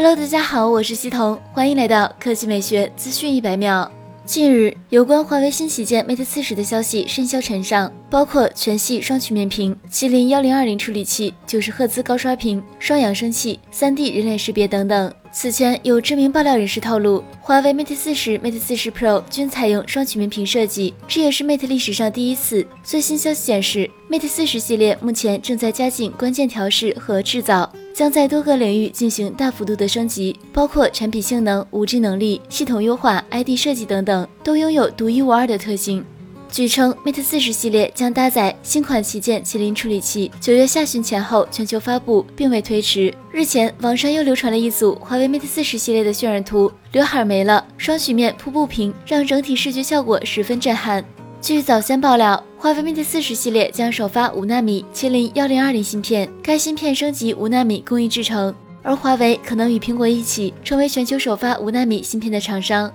Hello，大家好，我是西彤，欢迎来到科技美学资讯一百秒。近日，有关华为新旗舰 Mate 四十的消息甚嚣尘上，包括全系双曲面屏、麒麟幺零二零处理器、九十赫兹高刷屏、双扬声器、三 D 人脸识别等等。此前有知名爆料人士透露，华为 Mate 四十、Mate 四十 Pro 均采用双曲面屏设计，这也是 Mate 历史上第一次。最新消息显示，Mate 四十系列目前正在加紧关键调试和制造。将在多个领域进行大幅度的升级，包括产品性能、五 G 能力、系统优化、ID 设计等等，都拥有独一无二的特性。据称，Mate 四十系列将搭载新款旗舰麒麟处理器，九月下旬前后全球发布，并未推迟。日前，网上又流传了一组华为 Mate 四十系列的渲染图，刘海没了，双曲面瀑布屏，让整体视觉效果十分震撼。据早先爆料，华为 Mate 四十系列将首发五纳米麒麟幺零二零芯片，该芯片升级五纳米工艺制成，而华为可能与苹果一起成为全球首发五纳米芯片的厂商。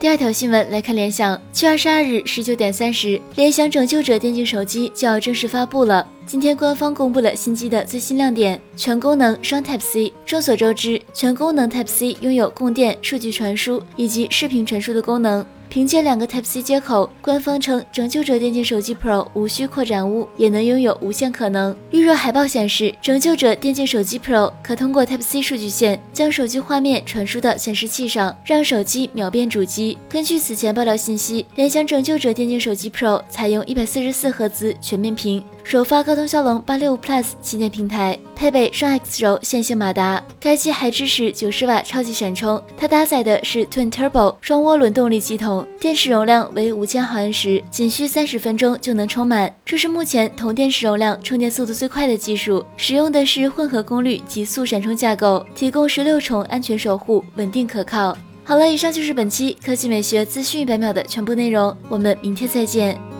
第二条新闻来看，联想七月二十二日十九点三十，联想拯救者电竞手机就要正式发布了。今天官方公布了新机的最新亮点，全功能双 Type C。众所周知，全功能 Type C 拥有供电、数据传输以及视频传输的功能。凭借两个 Type C 接口，官方称拯救者电竞手机 Pro 无需扩展坞，也能拥有无限可能。预热海报显示，拯救者电竞手机 Pro 可通过 Type C 数据线将手机画面传输到显示器上，让手机秒变主机。根据此前爆料信息，联想拯救者电竞手机 Pro 采用一百四十四赫兹全面屏。首发高通骁龙八六五 Plus 旗舰平台，配备双 X 轴线性马达，该机还支持九十瓦超级闪充。它搭载的是 Twin Turbo 双涡轮动力系统，电池容量为五千毫安时，仅需三十分钟就能充满。这是目前同电池容量充电速度最快的技术，使用的是混合功率极速闪充架构，提供十六重安全守护，稳定可靠。好了，以上就是本期科技美学资讯一百秒的全部内容，我们明天再见。